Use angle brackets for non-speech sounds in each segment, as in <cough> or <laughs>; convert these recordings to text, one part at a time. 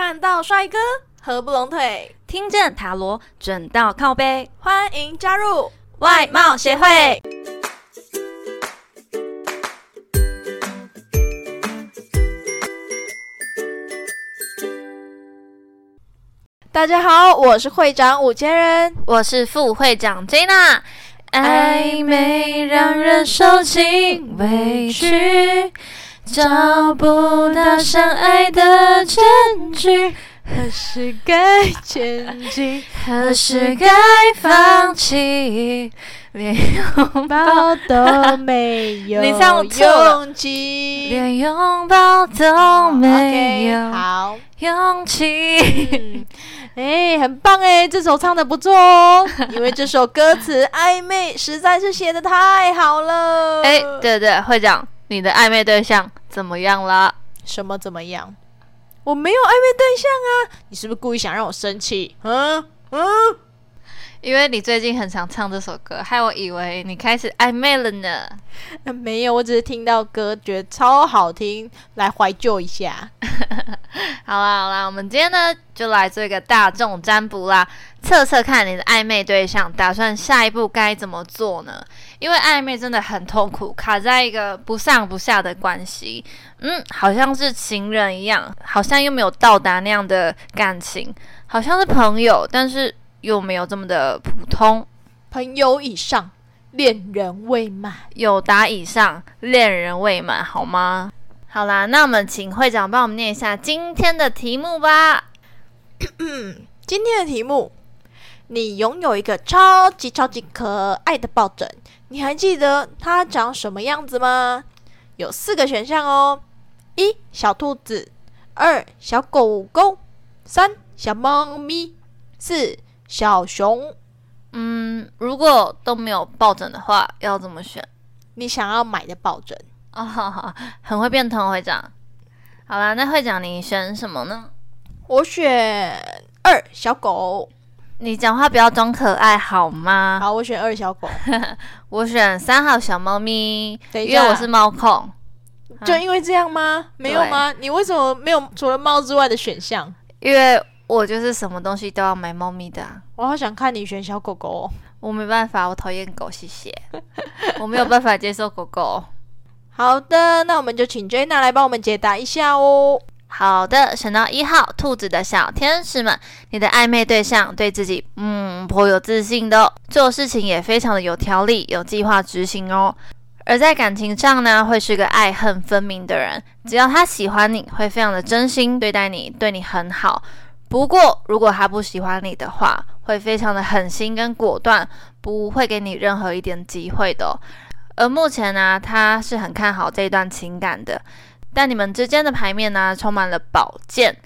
看到帅哥合不拢腿，听见塔罗准到靠背，欢迎加入外貌协会。大家好，我是会长五千人，我是副会长 Jana。暧昧让人受尽委屈，找不到相爱的证据，何时该前进，何时该放弃，连拥抱抱都没有 <laughs> 你唱错勇气。连拥抱都没有好，勇气。嗯，哎、很棒哎，这首唱的不错哦，因为这首歌词暧昧实在是写的太好了。哎，对对，会长，你的暧昧对象怎么样了？什么怎么样？我没有暧昧对象啊！你是不是故意想让我生气？嗯嗯，因为你最近很常唱这首歌，害我以为你开始暧昧了呢。呃 <laughs> 没有，我只是听到歌觉得超好听，来怀旧一下。<laughs> <laughs> 好啦好啦，我们今天呢就来做一个大众占卜啦，测测看你的暧昧对象打算下一步该怎么做呢？因为暧昧真的很痛苦，卡在一个不上不下的关系，嗯，好像是情人一样，好像又没有到达那样的感情，好像是朋友，但是又没有这么的普通。朋友以上，恋人未满。有达以上，恋人未满，好吗？好啦，那我们请会长帮我们念一下今天的题目吧。<coughs> 今天的题目：你拥有一个超级超级可爱的抱枕，你还记得它长什么样子吗？有四个选项哦：一小兔子，二小狗狗，三小猫咪，四小熊。嗯，如果都没有抱枕的话，要怎么选？你想要买的抱枕？哦，好好，很会变通，会长。好啦，那会长你选什么呢？我选二小狗。你讲话不要装可爱好吗？好，我选二小狗。<laughs> 我选三号小猫咪，因为我是猫控。<laughs> 就因为这样吗？没有吗？你为什么没有除了猫之外的选项？因为我就是什么东西都要买猫咪的啊、我好想看你选小狗狗、哦。我没办法，我讨厌狗，谢谢。我没有办法接受狗狗。好的，那我们就请 Jenna 来帮我们解答一下哦。好的，选到一号兔子的小天使们，你的暧昧对象对自己嗯颇有自信的、哦，做事情也非常的有条理、有计划执行哦。而在感情上呢，会是个爱恨分明的人。只要他喜欢你，会非常的真心对待你，对你很好。不过，如果他不喜欢你的话，会非常的狠心跟果断，不会给你任何一点机会的、而目前呢，他是很看好这一段情感的。但你们之间的牌面呢，充满了宝剑，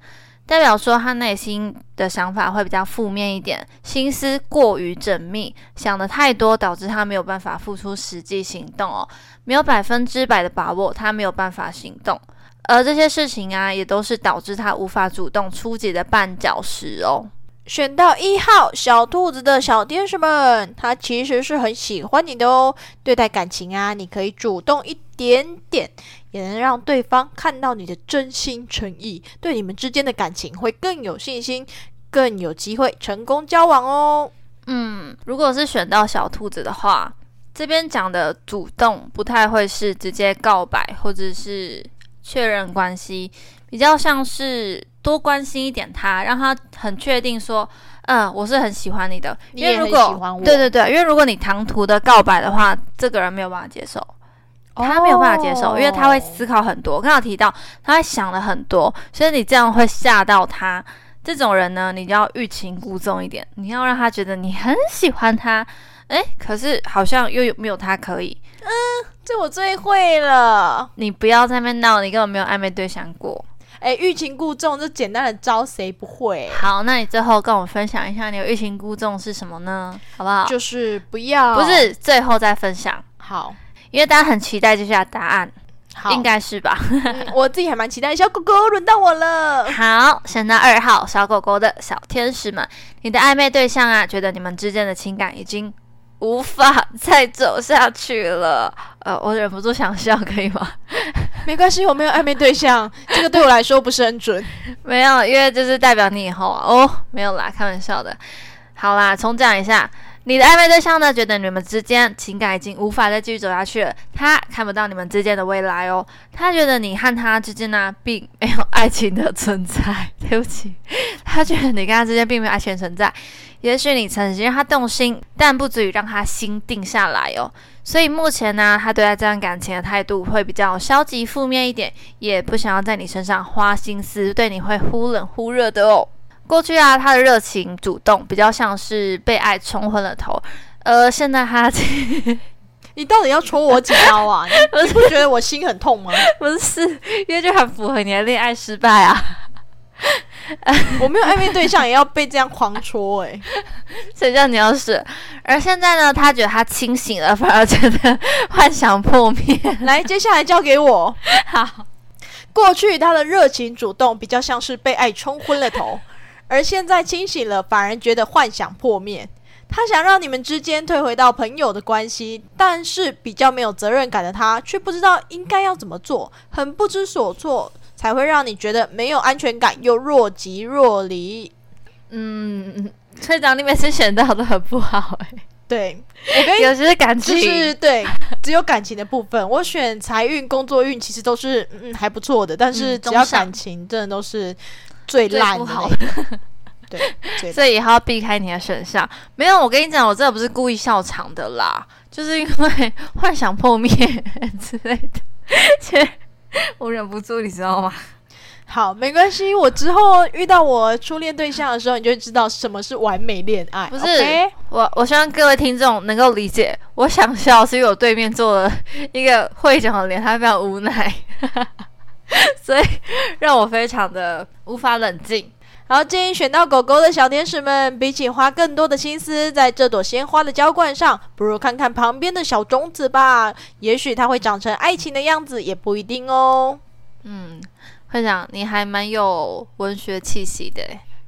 代表说他内心的想法会比较负面一点，心思过于缜密，想的太多，导致他没有办法付出实际行动哦，没有百分之百的把握，他没有办法行动。而这些事情啊，也都是导致他无法主动出击的绊脚石哦。选到一号小兔子的小天使们，他其实是很喜欢你的哦。对待感情啊，你可以主动一点点，也能让对方看到你的真心诚意，对你们之间的感情会更有信心，更有机会成功交往哦。嗯，如果是选到小兔子的话，这边讲的主动不太会是直接告白或者是确认关系，比较像是多关心一点他，让他很确定说，嗯，我是很喜欢你的。因为如果对对对，因为如果你唐突的告白的话，这个人没有办法接受。他没有办法接受，因为他会思考很多。我刚刚有提到，他会想了很多，所以你这样会吓到他。这种人呢，你就要欲擒故纵一点，你要让他觉得你很喜欢他，哎，可是好像又有没有他可以。嗯这我最会了。你不要在那边闹，你根本没有暧昧对象过。哎，欲擒故纵这简单的招谁不会？好，那你最后跟我们分享一下，你有欲擒故纵是什么呢？好不好？就是不要，不是最后再分享，好。因为大家很期待接下来答案，好，应该是吧？嗯我自己还蛮期待。小狗狗，轮到我了。<laughs> 好，选到二号小狗狗的小天使们，你的暧昧对象啊，觉得你们之间的情感已经无法 <laughs> 再走下去了。呃，我忍不住想笑，可以吗？<laughs> 没关系，我没有暧昧对象，<laughs> 这个对我来说不是很准。没有，因为这是代表你以后啊。哦，没有啦，开玩笑的。好啦，重讲一下。你的暧昧对象呢，觉得你们之间情感已经无法再继续走下去了，他看不到你们之间的未来哦。他觉得你和他之间呢，并没有爱情的存在。<laughs> 对不起，他觉得你跟他之间并没有爱情存在。也许你曾经让他动心，但不足以让他心定下来哦。所以目前呢，他对待这段感情的态度会比较消极负面一点，也不想要在你身上花心思，对你会忽冷忽热的哦。过去啊，他的热情主动比较像是被爱冲昏了头，呃，现在他，<laughs> 你到底要戳我几刀啊？<laughs> 你不觉得我心很痛吗？不是，因为就很符合你的恋爱失败啊。<laughs> 我没有暧昧对象，也要被这样狂戳哎，<laughs> 谁叫你要是？而现在呢，他觉得他清醒了，反而觉得幻想破灭。来，接下来交给我。<laughs> 好，过去他的热情主动比较像是被爱冲昏了头。而现在清醒了，反而觉得幻想破灭。他想让你们之间退回到朋友的关系，但是比较没有责任感的他，却不知道应该要怎么做，很不知所措，才会让你觉得没有安全感，又若即若离。嗯，队长，你每次选到都很不好哎。对，我跟有些感情就是对，只有感情的部分，我选财运、工作运其实都是嗯还不错的，但是只要感情，真的都是。最烂的，对，所以以后要避开你的选项。没有，我跟你讲，我真的不是故意笑场的啦，就是因为幻想破灭之类的，切，<laughs> 我忍不住，你知道吗？好，没关系，我之后遇到我初恋对象的时候，你就知道什么是完美恋爱。不是，我我希望各位听众能够理解，我想笑是因为我对面坐了一个会长的脸，他非常无奈。<laughs> 所以让我非常的无法冷静。好，建议选到狗狗的小天使们，比起花更多的心思在这朵鲜花的浇灌上，不如看看旁边的小种子吧。也许它会长成爱情的样子，也不一定哦。嗯，会长，你还蛮有文学气息的，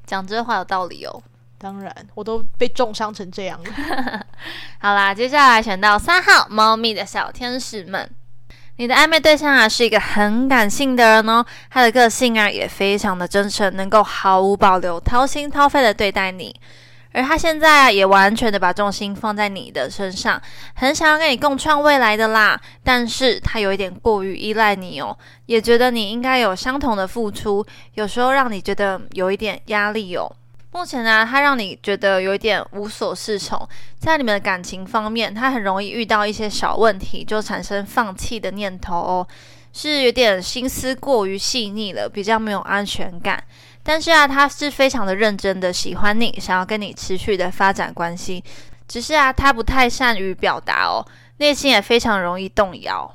讲这话有道理哦。当然，我都被重伤成这样了。<laughs> 好啦，接下来选到三号猫咪的小天使们。你的暧昧对象啊，是一个很感性的人哦，他的个性啊也非常的真诚，能够毫无保留、掏心掏肺的对待你。而他现在啊，也完全的把重心放在你的身上，很想要跟你共创未来的啦。但是他有一点过于依赖你哦，也觉得你应该有相同的付出，有时候让你觉得有一点压力哦。目前呢，他让你觉得有一点无所适从，在你们的感情方面，他很容易遇到一些小问题就产生放弃的念头哦，是有点心思过于细腻了，比较没有安全感。但是啊，他是非常的认真的喜欢你，想要跟你持续的发展关系，只是啊，他不太善于表达哦，内心也非常容易动摇。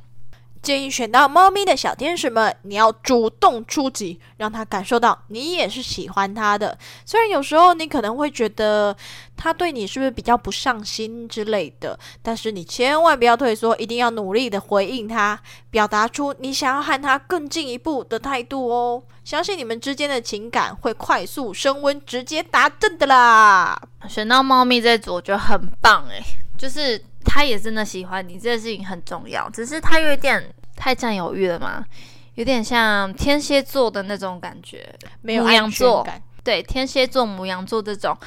建议选到猫咪的小天使们，你要主动出击，让他感受到你也是喜欢他的。虽然有时候你可能会觉得他对你是不是比较不上心之类的，但是你千万不要退缩，一定要努力的回应他，表达出你想要和他更进一步的态度哦。相信你们之间的情感会快速升温，直接达阵的啦。选到猫咪这组，我觉得很棒诶，就是。他也真的喜欢你，这件事情很重要。只是他有一点太占有欲了嘛，有点像天蝎座的那种感觉，没有安全感。对，天蝎座、母羊座这种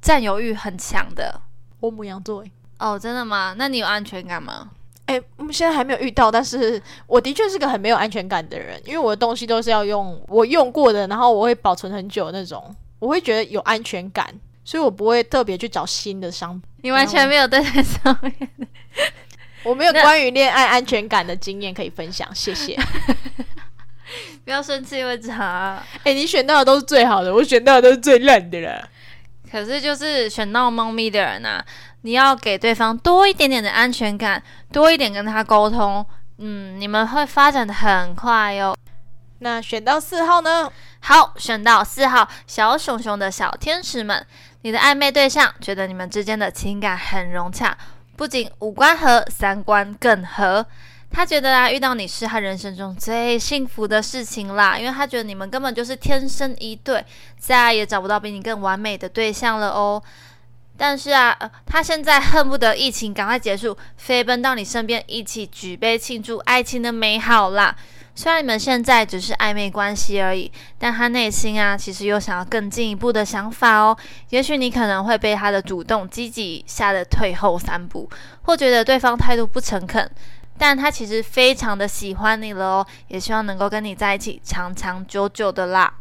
占有欲很强的。我母羊座哦，真的吗？那你有安全感吗？哎，我们现在还没有遇到，但是我的确是个很没有安全感的人，因为我的东西都是要用我用过的，然后我会保存很久那种，我会觉得有安全感。所以我不会特别去找新的商品。你完全没有对在上面，我没有关于恋爱安全感的经验可以分享，谢谢。<laughs> 不要生气，会查。哎，你选到的都是最好的，我选到的都是最烂的了。可是就是选到猫咪的人啊，你要给对方多一点点的安全感，多一点跟他沟通，嗯，你们会发展的很快哟。那选到四号呢？好，选到四号小熊熊的小天使们，你的暧昧对象觉得你们之间的情感很融洽，不仅五官合，三观更合。他觉得啊，遇到你是他人生中最幸福的事情啦，因为他觉得你们根本就是天生一对，再也找不到比你更完美的对象了哦。但是啊，他现在恨不得疫情赶快结束，飞奔到你身边，一起举杯庆祝爱情的美好啦。虽然你们现在只是暧昧关系而已，但他内心啊，其实有想要更进一步的想法哦。也许你可能会被他的主动积极吓得退后三步，或觉得对方态度不诚恳，但他其实非常的喜欢你了哦，也希望能够跟你在一起长长久久的啦。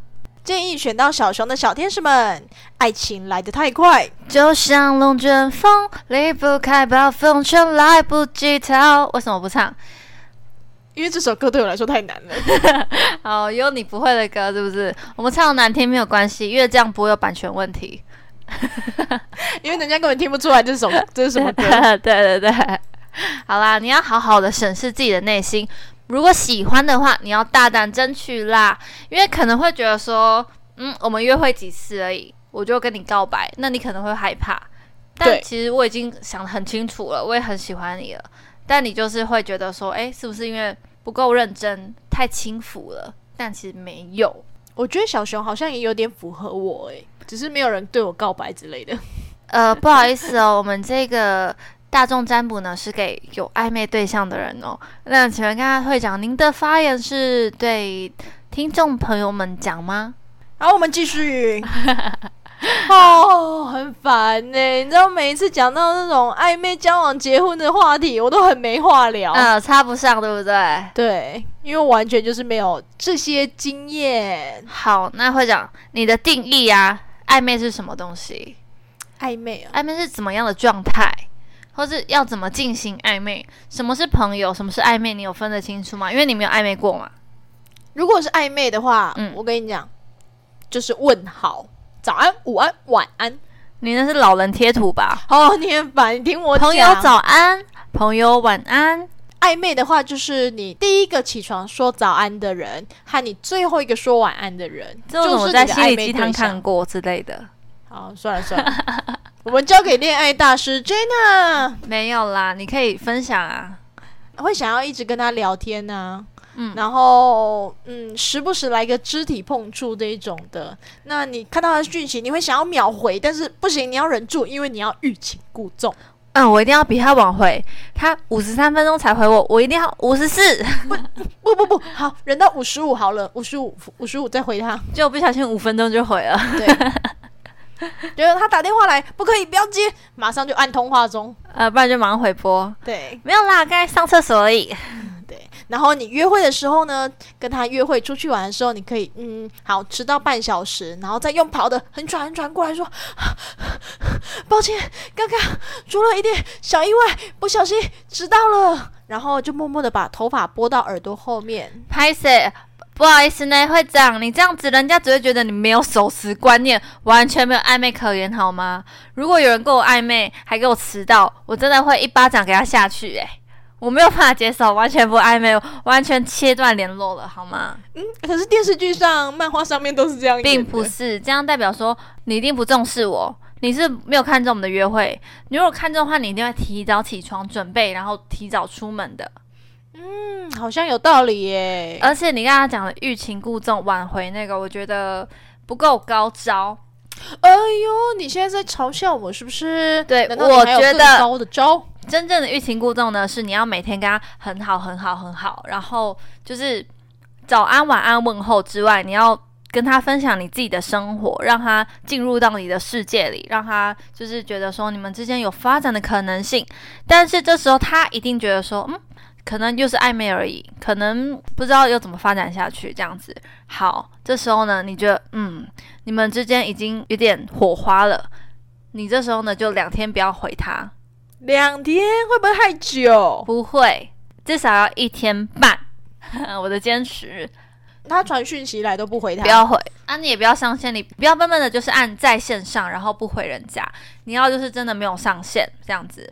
建议选到小熊的小天使们，爱情来得太快，就像龙卷风，离不开暴风圈，来不及逃。为什么不唱？因为这首歌对我来说太难了。<laughs> 好，有你不会的歌是不是？我们唱的难听没有关系，因为这样不会有版权问题。因为人家根本听不出来这首这是什么歌。<laughs> 对对对，好啦，你要好好的审视自己的内心。如果喜欢的话，你要大胆争取啦。因为可能会觉得说，嗯，我们约会几次而已，我就跟你告白，那你可能会害怕。但其实我已经想得很清楚了，我也很喜欢你了。但你就是会觉得说，哎，是不是因为不够认真，太轻浮了？但其实没有，我觉得小熊好像也有点符合我，哎，只是没有人对我告白之类的。呃，不好意思哦，我们这个大众占卜呢是给有暧昧对象的人哦。那请问刚刚会长，您的发言是对听众朋友们讲吗？好，我们继续。<laughs> <laughs> 哦，很烦呢。你知道，每一次讲到那种暧昧、交往、结婚的话题，我都很没话聊。嗯，插不上，对不对？对，因为完全就是没有这些经验。好，那会长，你的定义啊，暧昧是什么东西？暧昧啊，暧昧是怎么样的状态，或是要怎么进行暧昧？什么是朋友？什么是暧昧？你有分得清楚吗？因为你没有暧昧过嘛。如果是暧昧的话，嗯，我跟你讲，就是问好。早安，午安，晚安。你那是老人贴图吧？哦，你很烦，你听我讲。朋友早安，朋友晚安。暧昧的话，就是你第一个起床说早安的人，和你最后一个说晚安的人，就是在心理鸡汤看过之类的。好，算了算了，我们交给恋爱大师 Jenna。<laughs> 没有啦，你可以分享啊。会想要一直跟他聊天呢。嗯，然后嗯，时不时来个肢体碰触这一种的，那你看到他的讯息，你会想要秒回，但是不行，你要忍住，因为你要欲擒故纵。嗯，我一定要比他晚回，他五十三分钟才回我，我一定要五十四。<laughs> 不不不不好，忍到五十五好了，五十五五十五再回他，就不小心五分钟就回了。对，觉 <laughs> 得他打电话来不可以，不要接，马上就按通话中，呃，不然就马上回拨。对，没有啦，刚才上厕所而已。然后你约会的时候呢，跟他约会出去玩的时候，你可以嗯，好迟到半小时，然后再用跑的很喘很喘过来说，<sighs> 抱歉，刚刚出了一点小意外，不小心迟到了，然后就默默的把头发拨到耳朵后面。拍摄，不好意思呢，会长，你这样子人家只会觉得你没有守时观念，完全没有暧昧可言，好吗？如果有人跟我暧昧还给我迟到，我真的会一巴掌给他下去，诶。我没有办法接受，完全不暧昧，完全切断联络了，好吗？嗯，可是电视剧上、漫画上面都是这样，并不是这样，代表说你一定不重视我，你是没有看中我们的约会。你如果看中的话，你一定会提早起床准备，然后提早出门的。嗯，好像有道理耶。而且你刚刚讲的欲擒故纵、挽回那个，我觉得不够高招。哎呦，你现在在嘲笑我是不是？对，我觉得高的招。真正的欲擒故纵呢，是你要每天跟他很好、很好、很好，然后就是早安、晚安问候之外，你要跟他分享你自己的生活，让他进入到你的世界里，让他就是觉得说你们之间有发展的可能性。但是这时候他一定觉得说，嗯，可能就是暧昧而已，可能不知道要怎么发展下去这样子。好，这时候呢，你觉得嗯，你们之间已经有点火花了，你这时候呢就两天不要回他。两天会不会太久？不会，至少要一天半。<laughs> 我的坚持。他传讯息来都不回他，不要回啊！你也不要上线，你不要笨笨的，就是按在线上，然后不回人家。你要就是真的没有上线这样子。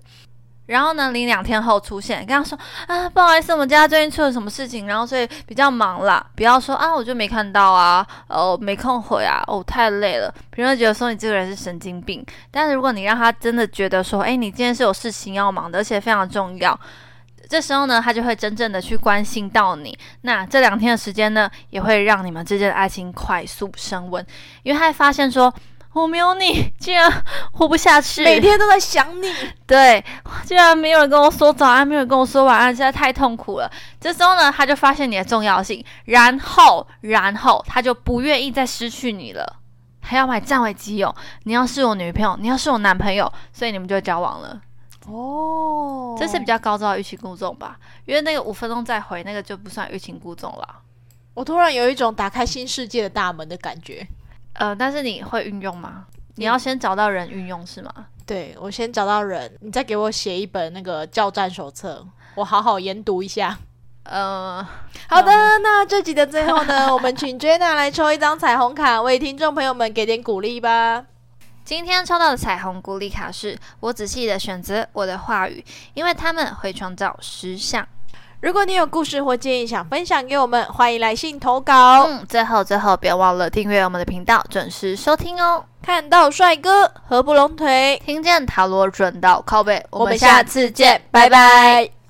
然后呢，你两天后出现，跟他说啊，不好意思，我们家最近出了什么事情，然后所以比较忙啦。不要说啊，我就没看到啊，哦，没空回啊，哦，太累了。别人觉得说你这个人是神经病。但是如果你让他真的觉得说，哎，你今天是有事情要忙的，而且非常重要，这时候呢，他就会真正的去关心到你。那这两天的时间呢，也会让你们之间的爱情快速升温，因为他会发现说。我没有你，<laughs> 竟然活不下去。每天都在想你，<laughs> 对，竟然没有人跟我说早安，没有人跟我说晚安，实在太痛苦了。这时候呢，他就发现你的重要性，然后，然后他就不愿意再失去你了，还要买占为己有。你要是我女朋友，你要是我男朋友，所以你们就交往了。哦，这是比较高招的欲擒故纵吧？因为那个五分钟再回那个就不算欲擒故纵了。我突然有一种打开新世界的大门的感觉。呃，但是你会运用吗？你要先找到人运用是吗？对，我先找到人，你再给我写一本那个教战手册，我好好研读一下。呃，好的，那这集的最后呢，<laughs> 我们请 Jenna 来抽一张彩虹卡，为听众朋友们给点鼓励吧。今天抽到的彩虹鼓励卡是我仔细的选择我的话语，因为他们会创造实相。如果你有故事或建议想分享给我们，欢迎来信投稿。嗯，最后最后别忘了订阅我们的频道，准时收听哦。看到帅哥合不拢腿，听见塔罗准到靠背，我们下次见，拜拜。